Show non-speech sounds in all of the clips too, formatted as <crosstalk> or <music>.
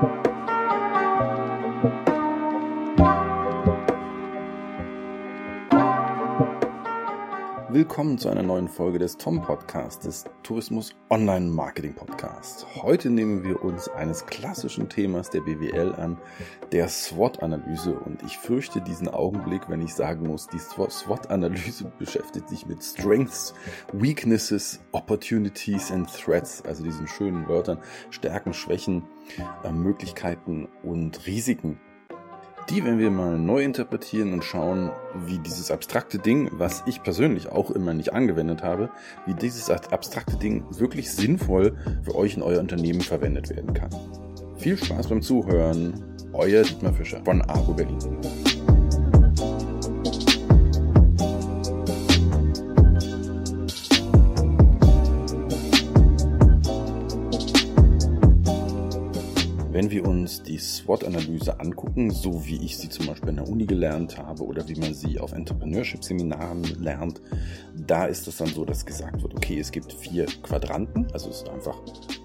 thank you Willkommen zu einer neuen Folge des Tom Podcast, des Tourismus Online Marketing Podcast. Heute nehmen wir uns eines klassischen Themas der BWL an, der SWOT-Analyse. Und ich fürchte diesen Augenblick, wenn ich sagen muss, die SWOT-Analyse beschäftigt sich mit Strengths, Weaknesses, Opportunities and Threats, also diesen schönen Wörtern, Stärken, Schwächen, äh, Möglichkeiten und Risiken die werden wir mal neu interpretieren und schauen, wie dieses abstrakte Ding, was ich persönlich auch immer nicht angewendet habe, wie dieses abstrakte Ding wirklich sinnvoll für euch in euer Unternehmen verwendet werden kann. Viel Spaß beim Zuhören. Euer Dietmar Fischer von Argo Berlin. Wir uns die SWOT-Analyse angucken, so wie ich sie zum Beispiel in der Uni gelernt habe oder wie man sie auf Entrepreneurship-Seminaren lernt, da ist es dann so, dass gesagt wird, okay, es gibt vier Quadranten, also es ist einfach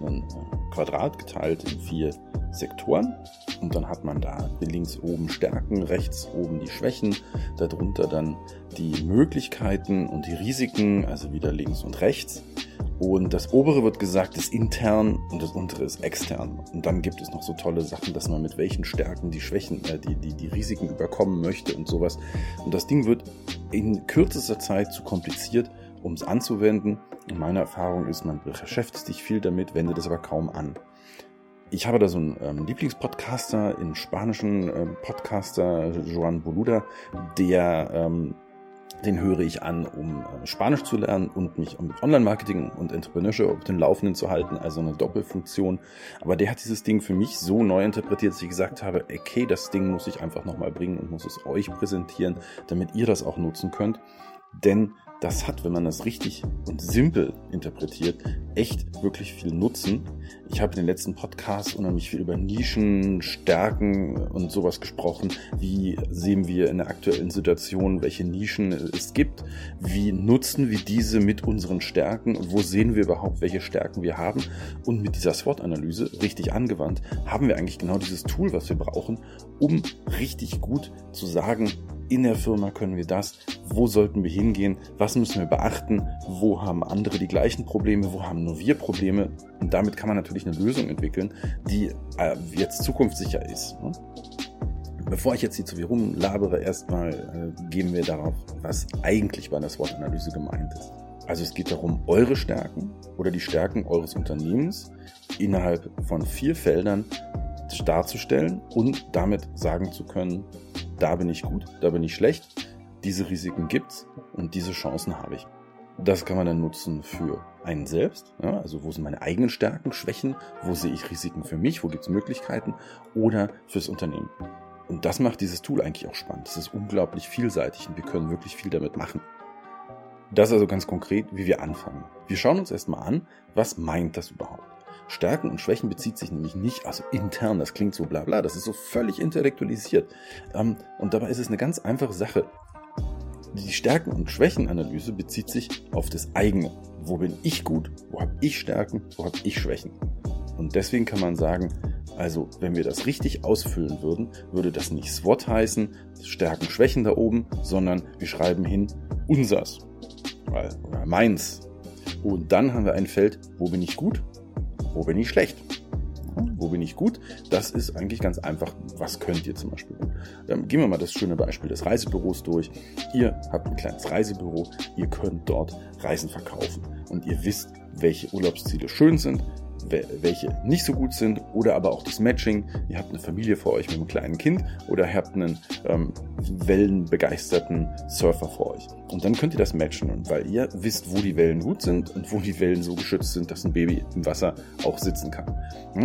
ein äh, Quadrat geteilt in vier Sektoren und dann hat man da links oben Stärken, rechts oben die Schwächen, darunter dann die Möglichkeiten und die Risiken, also wieder links und rechts. Und das obere wird gesagt, ist intern und das untere ist extern. Und dann gibt es noch so tolle Sachen, dass man mit welchen Stärken die Schwächen, äh, die, die, die Risiken überkommen möchte und sowas. Und das Ding wird in kürzester Zeit zu kompliziert, um es anzuwenden. Und meine Erfahrung ist, man beschäftigt sich viel damit, wendet es aber kaum an. Ich habe da so einen ähm, Lieblingspodcaster, einen spanischen ähm, Podcaster, Joan Boluda, der ähm, den höre ich an, um äh, Spanisch zu lernen und mich mit Online-Marketing und Entrepreneurship auf den Laufenden zu halten, also eine Doppelfunktion. Aber der hat dieses Ding für mich so neu interpretiert, dass ich gesagt habe, okay, das Ding muss ich einfach nochmal bringen und muss es euch präsentieren, damit ihr das auch nutzen könnt. Denn das hat, wenn man das richtig und simpel interpretiert, echt wirklich viel Nutzen. Ich habe in den letzten Podcasts unheimlich viel über Nischen, Stärken und sowas gesprochen. Wie sehen wir in der aktuellen Situation, welche Nischen es gibt? Wie nutzen wir diese mit unseren Stärken? Wo sehen wir überhaupt, welche Stärken wir haben? Und mit dieser SWOT-Analyse richtig angewandt, haben wir eigentlich genau dieses Tool, was wir brauchen, um richtig gut zu sagen, in der Firma können wir das, wo sollten wir hingehen, was müssen wir beachten, wo haben andere die gleichen Probleme, wo haben nur wir Probleme. Und damit kann man natürlich eine Lösung entwickeln, die äh, jetzt zukunftssicher ist. Ne? Bevor ich jetzt hier zu viel rumlabere, erstmal äh, gehen wir darauf, was eigentlich bei der SWOT-Analyse gemeint ist. Also es geht darum, eure Stärken oder die Stärken eures Unternehmens innerhalb von vier Feldern darzustellen und damit sagen zu können, da bin ich gut, da bin ich schlecht, diese Risiken gibt's und diese Chancen habe ich. Das kann man dann nutzen für einen selbst, ja, also wo sind meine eigenen Stärken, Schwächen, wo sehe ich Risiken für mich, wo gibt es Möglichkeiten oder fürs Unternehmen. Und das macht dieses Tool eigentlich auch spannend. Es ist unglaublich vielseitig und wir können wirklich viel damit machen. Das also ganz konkret, wie wir anfangen. Wir schauen uns erstmal an, was meint das überhaupt? Stärken und Schwächen bezieht sich nämlich nicht, also intern, das klingt so bla bla, das ist so völlig intellektualisiert. Ähm, und dabei ist es eine ganz einfache Sache. Die Stärken- und Schwächenanalyse bezieht sich auf das eigene. Wo bin ich gut? Wo habe ich Stärken? Wo habe ich Schwächen? Und deswegen kann man sagen, also wenn wir das richtig ausfüllen würden, würde das nicht SWOT heißen, Stärken, Schwächen da oben, sondern wir schreiben hin unsers oder meins. Und dann haben wir ein Feld, wo bin ich gut wo bin ich schlecht? Wo bin ich gut? Das ist eigentlich ganz einfach. Was könnt ihr zum Beispiel? Ähm, gehen wir mal das schöne Beispiel des Reisebüros durch. Ihr habt ein kleines Reisebüro. Ihr könnt dort Reisen verkaufen. Und ihr wisst, welche Urlaubsziele schön sind, welche nicht so gut sind oder aber auch das Matching. Ihr habt eine Familie vor euch mit einem kleinen Kind oder ihr habt einen ähm, wellenbegeisterten Surfer vor euch. Und dann könnt ihr das matchen, und weil ihr wisst, wo die Wellen gut sind und wo die Wellen so geschützt sind, dass ein Baby im Wasser auch sitzen kann.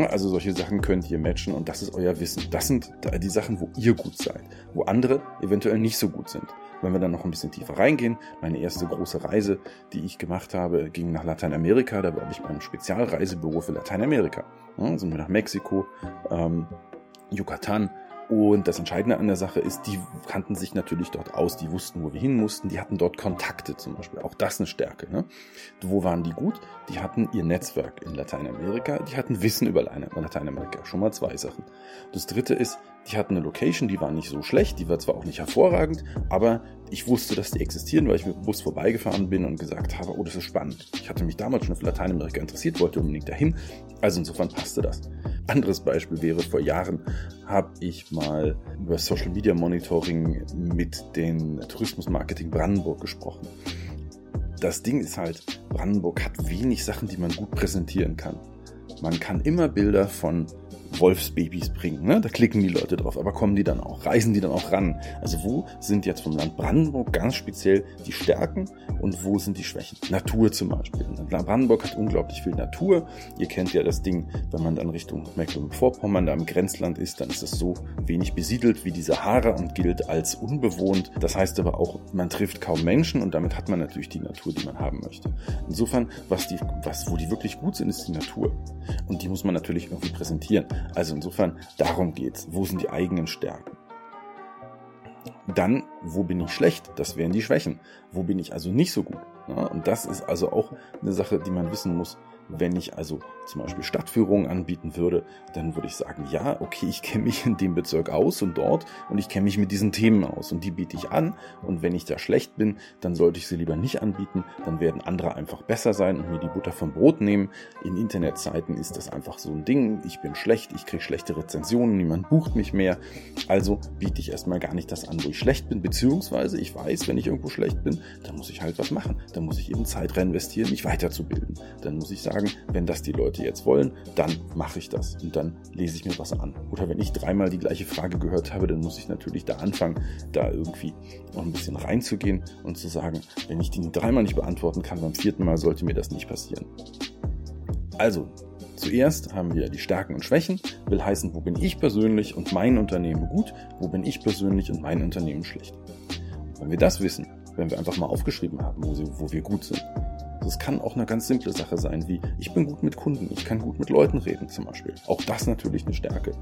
Also solche Sachen könnt ihr matchen und das ist euer Wissen. Das sind die Sachen, wo ihr gut seid, wo andere eventuell nicht so gut sind. Wenn wir dann noch ein bisschen tiefer reingehen, meine erste große Reise, die ich gemacht habe, ging nach Lateinamerika. Da war ich beim Spezialreisebüro für Lateinamerika. Ja, sind wir nach Mexiko, ähm, Yucatan Und das Entscheidende an der Sache ist, die kannten sich natürlich dort aus, die wussten, wo wir hin mussten, die hatten dort Kontakte zum Beispiel. Auch das eine Stärke. Ne? Wo waren die gut? Die hatten ihr Netzwerk in Lateinamerika, die hatten Wissen über Lateinamerika. Schon mal zwei Sachen. Das dritte ist, die hatten eine Location, die war nicht so schlecht, die war zwar auch nicht hervorragend, aber ich wusste, dass die existieren, weil ich mit dem Bus vorbeigefahren bin und gesagt habe, oh, das ist spannend. Ich hatte mich damals schon für Lateinamerika interessiert, wollte unbedingt dahin. Also insofern passte das. Anderes Beispiel wäre, vor Jahren habe ich mal über Social Media Monitoring mit den Tourismus Marketing Brandenburg gesprochen. Das Ding ist halt, Brandenburg hat wenig Sachen, die man gut präsentieren kann. Man kann immer Bilder von Wolfsbabys bringen. Ne? Da klicken die Leute drauf, aber kommen die dann auch, reisen die dann auch ran? Also wo sind jetzt vom Land Brandenburg ganz speziell die Stärken und wo sind die Schwächen? Natur zum Beispiel. Brandenburg hat unglaublich viel Natur. Ihr kennt ja das Ding, wenn man dann Richtung Mecklenburg-Vorpommern da im Grenzland ist, dann ist es so wenig besiedelt wie die Sahara und gilt als unbewohnt. Das heißt aber auch, man trifft kaum Menschen und damit hat man natürlich die Natur, die man haben möchte. Insofern, was die, was, wo die wirklich gut sind, ist die Natur. Und die muss man natürlich irgendwie präsentieren. Also insofern, darum geht's. Wo sind die eigenen Stärken? Dann, wo bin ich schlecht? Das wären die Schwächen. Wo bin ich also nicht so gut? Ja, und das ist also auch eine Sache, die man wissen muss. Wenn ich also zum Beispiel Stadtführungen anbieten würde, dann würde ich sagen, ja, okay, ich kenne mich in dem Bezirk aus und dort und ich kenne mich mit diesen Themen aus und die biete ich an. Und wenn ich da schlecht bin, dann sollte ich sie lieber nicht anbieten. Dann werden andere einfach besser sein und mir die Butter vom Brot nehmen. In Internetzeiten ist das einfach so ein Ding. Ich bin schlecht, ich kriege schlechte Rezensionen, niemand bucht mich mehr. Also biete ich erstmal gar nicht das an, wo ich schlecht bin, beziehungsweise ich weiß, wenn ich irgendwo schlecht bin, dann muss ich halt was machen. Dann muss ich eben Zeit reinvestieren, mich weiterzubilden. Dann muss ich sagen, wenn das die Leute jetzt wollen, dann mache ich das und dann lese ich mir was an. Oder wenn ich dreimal die gleiche Frage gehört habe, dann muss ich natürlich da anfangen, da irgendwie noch ein bisschen reinzugehen und zu sagen, wenn ich die dreimal nicht beantworten kann, beim vierten Mal sollte mir das nicht passieren. Also, Zuerst haben wir die Stärken und Schwächen, will heißen, wo bin ich persönlich und mein Unternehmen gut, wo bin ich persönlich und mein Unternehmen schlecht. Wenn wir das wissen, wenn wir einfach mal aufgeschrieben haben, wo, sie, wo wir gut sind, das kann auch eine ganz simple Sache sein, wie ich bin gut mit Kunden, ich kann gut mit Leuten reden zum Beispiel. Auch das natürlich eine Stärke.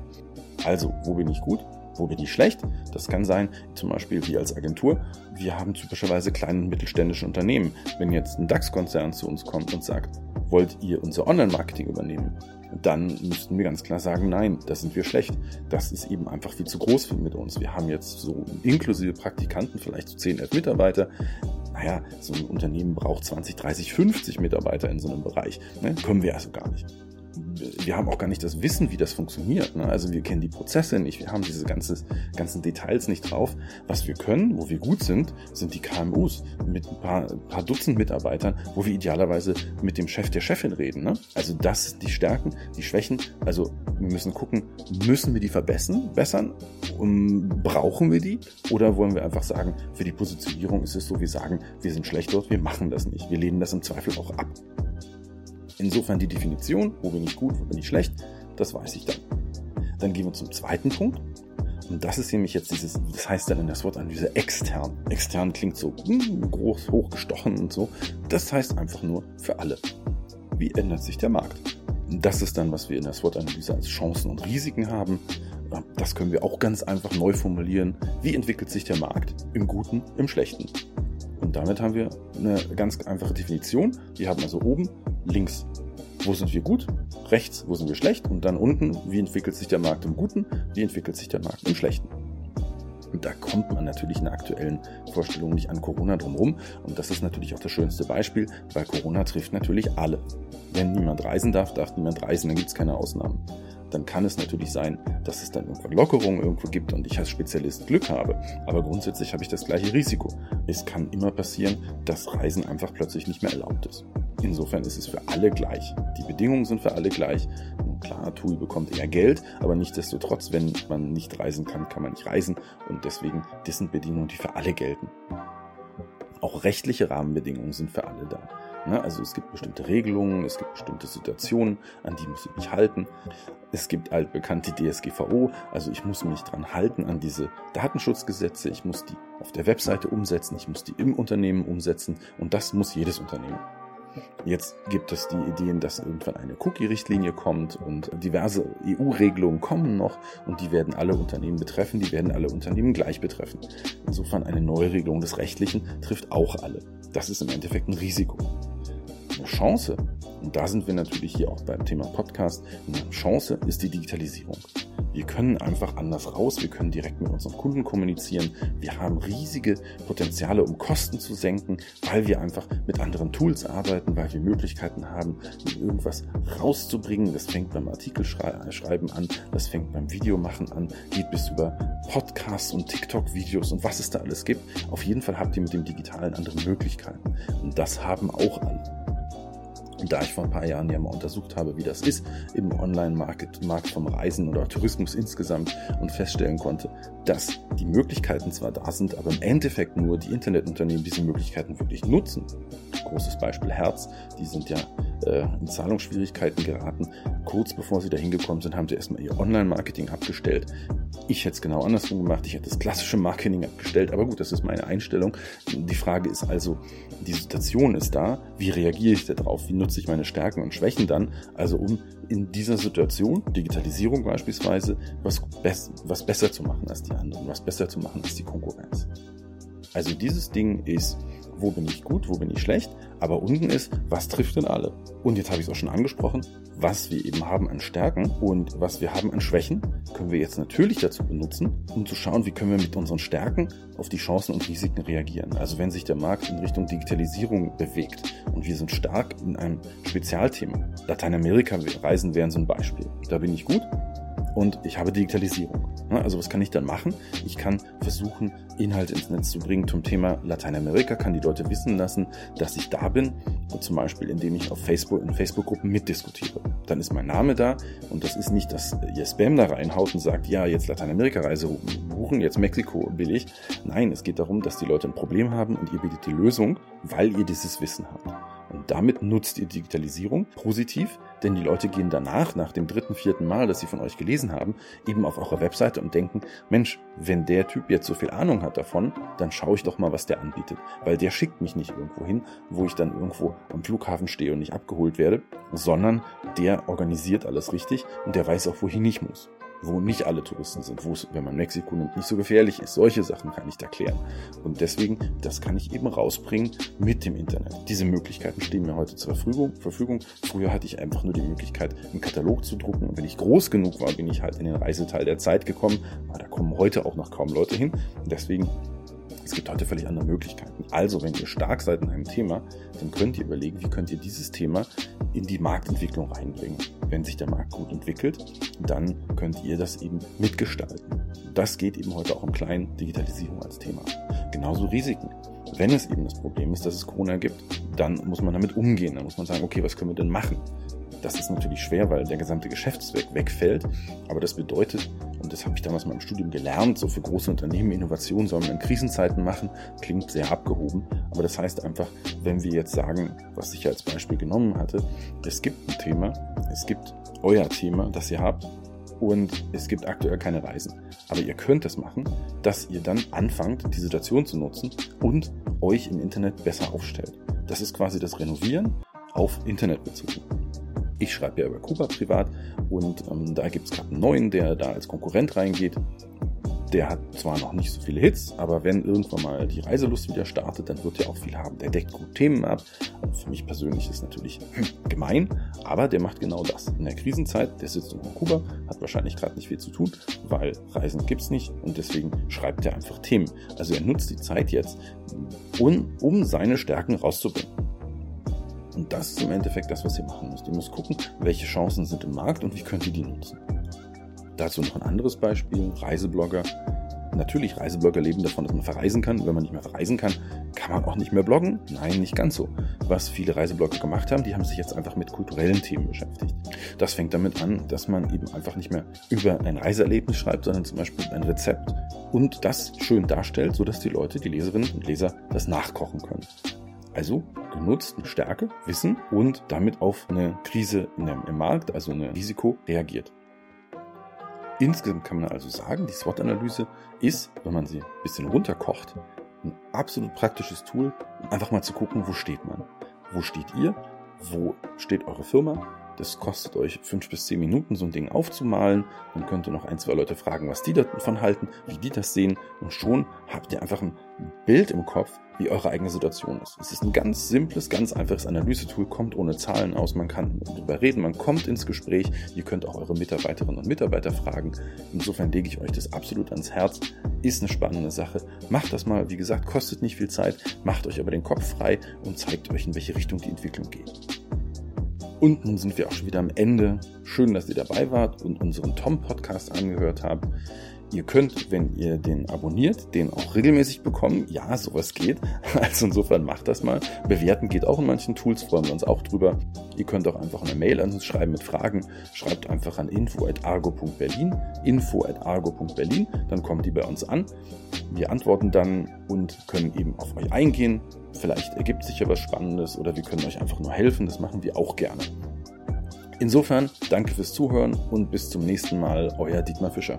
Also, wo bin ich gut? Wo bin ich schlecht? Das kann sein, zum Beispiel wir als Agentur, wir haben typischerweise kleine und mittelständische Unternehmen. Wenn jetzt ein DAX-Konzern zu uns kommt und sagt, wollt ihr unser Online-Marketing übernehmen? Dann müssten wir ganz klar sagen, nein, da sind wir schlecht. Das ist eben einfach viel zu groß mit uns. Wir haben jetzt so inklusive Praktikanten vielleicht so 10, 11 Mitarbeiter naja, so ein Unternehmen braucht 20, 30, 50 Mitarbeiter in so einem Bereich. Ne? Können wir also gar nicht wir haben auch gar nicht das Wissen, wie das funktioniert. Ne? Also wir kennen die Prozesse nicht, wir haben diese ganze, ganzen Details nicht drauf. Was wir können, wo wir gut sind, sind die KMUs mit ein paar, ein paar Dutzend Mitarbeitern, wo wir idealerweise mit dem Chef der Chefin reden. Ne? Also das, die Stärken, die Schwächen. Also wir müssen gucken, müssen wir die verbessern, bessern? Um, brauchen wir die? Oder wollen wir einfach sagen, für die Positionierung ist es so, wir sagen, wir sind schlecht dort, wir machen das nicht. Wir lehnen das im Zweifel auch ab. Insofern die Definition, wo bin ich gut, wo bin ich schlecht, das weiß ich dann. Dann gehen wir zum zweiten Punkt. Und das ist nämlich jetzt dieses, das heißt dann in der SWOT-Analyse extern. Extern klingt so hm, groß, hochgestochen und so. Das heißt einfach nur für alle. Wie ändert sich der Markt? Das ist dann, was wir in der SWOT-Analyse als Chancen und Risiken haben. Das können wir auch ganz einfach neu formulieren. Wie entwickelt sich der Markt? Im Guten, im Schlechten. Und damit haben wir eine ganz einfache Definition. Wir haben also oben links, wo sind wir gut, rechts, wo sind wir schlecht und dann unten, wie entwickelt sich der Markt im Guten, wie entwickelt sich der Markt im Schlechten. Und da kommt man natürlich in der aktuellen Vorstellung nicht an Corona drumherum. Und das ist natürlich auch das schönste Beispiel, weil Corona trifft natürlich alle. Wenn niemand reisen darf, darf niemand reisen, dann gibt es keine Ausnahmen dann kann es natürlich sein, dass es dann irgendwann Lockerungen irgendwo gibt und ich als Spezialist Glück habe. Aber grundsätzlich habe ich das gleiche Risiko. Es kann immer passieren, dass Reisen einfach plötzlich nicht mehr erlaubt ist. Insofern ist es für alle gleich. Die Bedingungen sind für alle gleich. Klar, TUI bekommt eher Geld, aber nichtsdestotrotz, wenn man nicht reisen kann, kann man nicht reisen. Und deswegen, das sind Bedingungen, die für alle gelten. Auch rechtliche Rahmenbedingungen sind für alle da. Ne? Also es gibt bestimmte Regelungen, es gibt bestimmte Situationen, an die muss ich mich halten. Es gibt altbekannt die DSGVO, also ich muss mich dran halten an diese Datenschutzgesetze, ich muss die auf der Webseite umsetzen, ich muss die im Unternehmen umsetzen und das muss jedes Unternehmen. Jetzt gibt es die Ideen, dass irgendwann eine Cookie-Richtlinie kommt und diverse EU-Regelungen kommen noch und die werden alle Unternehmen betreffen, die werden alle Unternehmen gleich betreffen. Insofern eine Neuregelung des Rechtlichen trifft auch alle. Das ist im Endeffekt ein Risiko. Eine Chance, und da sind wir natürlich hier auch beim Thema Podcast, eine Chance ist die Digitalisierung. Wir können einfach anders raus, wir können direkt mit unseren Kunden kommunizieren. Wir haben riesige Potenziale, um Kosten zu senken, weil wir einfach mit anderen Tools arbeiten, weil wir Möglichkeiten haben, irgendwas rauszubringen. Das fängt beim Artikelschreiben an, das fängt beim Videomachen an, geht bis über Podcasts und TikTok-Videos und was es da alles gibt. Auf jeden Fall habt ihr mit dem Digitalen andere Möglichkeiten. Und das haben auch alle. Da ich vor ein paar Jahren ja mal untersucht habe, wie das ist im Online-Markt Markt vom Reisen oder Tourismus insgesamt und feststellen konnte, dass die Möglichkeiten zwar da sind, aber im Endeffekt nur die Internetunternehmen diese Möglichkeiten wirklich nutzen. Großes Beispiel Herz, die sind ja äh, in Zahlungsschwierigkeiten geraten. Kurz bevor sie da hingekommen sind, haben sie erstmal ihr Online-Marketing abgestellt. Ich hätte es genau andersrum gemacht. Ich hätte das klassische Marketing abgestellt. Aber gut, das ist meine Einstellung. Die Frage ist also, die Situation ist da. Wie reagiere ich darauf? Wie nutze ich meine Stärken und Schwächen dann? Also um in dieser Situation, Digitalisierung beispielsweise, was, be was besser zu machen als die anderen, was besser zu machen als die Konkurrenz. Also dieses Ding ist wo bin ich gut, wo bin ich schlecht, aber unten ist, was trifft denn alle? Und jetzt habe ich es auch schon angesprochen, was wir eben haben an Stärken und was wir haben an Schwächen, können wir jetzt natürlich dazu benutzen, um zu schauen, wie können wir mit unseren Stärken auf die Chancen und Risiken reagieren. Also wenn sich der Markt in Richtung Digitalisierung bewegt und wir sind stark in einem Spezialthema, Lateinamerika-Reisen wären so ein Beispiel. Da bin ich gut, und ich habe Digitalisierung. Also was kann ich dann machen? Ich kann versuchen, Inhalte ins Netz zu bringen zum Thema Lateinamerika, kann die Leute wissen lassen, dass ich da bin und zum Beispiel, indem ich auf Facebook, in Facebook-Gruppen mitdiskutiere. Dann ist mein Name da und das ist nicht, dass ihr Spam da reinhaut und sagt, ja, jetzt Lateinamerika-Reise buchen, jetzt Mexiko billig. Nein, es geht darum, dass die Leute ein Problem haben und ihr bietet die Lösung, weil ihr dieses Wissen habt. Und damit nutzt ihr Digitalisierung positiv, denn die Leute gehen danach, nach dem dritten, vierten Mal, dass sie von euch gelesen haben, eben auf eure Webseite und denken, Mensch, wenn der Typ jetzt so viel Ahnung hat davon, dann schaue ich doch mal, was der anbietet. Weil der schickt mich nicht irgendwo hin, wo ich dann irgendwo am Flughafen stehe und nicht abgeholt werde, sondern der organisiert alles richtig und der weiß auch, wohin ich muss wo nicht alle Touristen sind, wo es, wenn man Mexiko nimmt, nicht so gefährlich ist. Solche Sachen kann ich erklären. Und deswegen, das kann ich eben rausbringen mit dem Internet. Diese Möglichkeiten stehen mir heute zur Verfügung. Verfügung. Früher hatte ich einfach nur die Möglichkeit, einen Katalog zu drucken. Und wenn ich groß genug war, bin ich halt in den Reiseteil der Zeit gekommen. Aber da kommen heute auch noch kaum Leute hin. Und deswegen es gibt heute völlig andere Möglichkeiten. Also, wenn ihr stark seid in einem Thema, dann könnt ihr überlegen, wie könnt ihr dieses Thema in die Marktentwicklung reinbringen. Wenn sich der Markt gut entwickelt, dann könnt ihr das eben mitgestalten. Das geht eben heute auch im Kleinen Digitalisierung als Thema. Genauso Risiken. Wenn es eben das Problem ist, dass es Corona gibt, dann muss man damit umgehen. Dann muss man sagen, okay, was können wir denn machen? Das ist natürlich schwer, weil der gesamte Geschäftszweck wegfällt. Aber das bedeutet, das habe ich damals mal im Studium gelernt, so für große Unternehmen Innovation soll man in Krisenzeiten machen, klingt sehr abgehoben. Aber das heißt einfach, wenn wir jetzt sagen, was ich als Beispiel genommen hatte, es gibt ein Thema, es gibt euer Thema, das ihr habt, und es gibt aktuell keine Reisen. Aber ihr könnt es machen, dass ihr dann anfangt, die Situation zu nutzen und euch im Internet besser aufstellt. Das ist quasi das Renovieren auf Internetbezug. Ich schreibe ja über Kuba privat und ähm, da gibt es gerade einen neuen, der da als Konkurrent reingeht. Der hat zwar noch nicht so viele Hits, aber wenn irgendwann mal die Reiselust wieder startet, dann wird er auch viel haben. Der deckt gut Themen ab. Für mich persönlich ist natürlich <clears throat> gemein, aber der macht genau das. In der Krisenzeit, der sitzt in Kuba, hat wahrscheinlich gerade nicht viel zu tun, weil Reisen gibt es nicht und deswegen schreibt er einfach Themen. Also er nutzt die Zeit jetzt, um, um seine Stärken rauszubringen. Und das ist im Endeffekt das, was ihr machen müsst. Ihr müsst gucken, welche Chancen sind im Markt und wie könnt ihr die nutzen. Dazu noch ein anderes Beispiel, Reiseblogger. Natürlich, Reiseblogger leben davon, dass man verreisen kann. Wenn man nicht mehr verreisen kann, kann man auch nicht mehr bloggen. Nein, nicht ganz so. Was viele Reiseblogger gemacht haben, die haben sich jetzt einfach mit kulturellen Themen beschäftigt. Das fängt damit an, dass man eben einfach nicht mehr über ein Reiseerlebnis schreibt, sondern zum Beispiel ein Rezept und das schön darstellt, sodass die Leute, die Leserinnen und Leser, das nachkochen können. Also genutzt eine Stärke, Wissen und damit auf eine Krise im Markt, also ein Risiko, reagiert. Insgesamt kann man also sagen, die SWOT-Analyse ist, wenn man sie ein bisschen runterkocht, ein absolut praktisches Tool, um einfach mal zu gucken, wo steht man. wo steht ihr, wo steht eure Firma. Das kostet euch fünf bis zehn Minuten, so ein Ding aufzumalen. Dann könnt ihr noch ein, zwei Leute fragen, was die davon halten, wie die das sehen. Und schon habt ihr einfach ein Bild im Kopf, wie eure eigene Situation ist. Es ist ein ganz simples, ganz einfaches Analysetool, kommt ohne Zahlen aus, man kann darüber reden, man kommt ins Gespräch, ihr könnt auch eure Mitarbeiterinnen und Mitarbeiter fragen. Insofern lege ich euch das absolut ans Herz, ist eine spannende Sache. Macht das mal, wie gesagt, kostet nicht viel Zeit, macht euch aber den Kopf frei und zeigt euch, in welche Richtung die Entwicklung geht. Und nun sind wir auch schon wieder am Ende. Schön, dass ihr dabei wart und unseren Tom-Podcast angehört habt. Ihr könnt, wenn ihr den abonniert, den auch regelmäßig bekommen. Ja, sowas geht. <laughs> Also insofern macht das mal. Bewerten geht auch in manchen Tools, freuen wir uns auch drüber. Ihr könnt auch einfach eine Mail an uns schreiben mit Fragen. Schreibt einfach an info.argo.berlin, info.argo.berlin, dann kommen die bei uns an. Wir antworten dann und können eben auf euch eingehen. Vielleicht ergibt sich ja was Spannendes oder wir können euch einfach nur helfen. Das machen wir auch gerne. Insofern danke fürs Zuhören und bis zum nächsten Mal, euer Dietmar Fischer.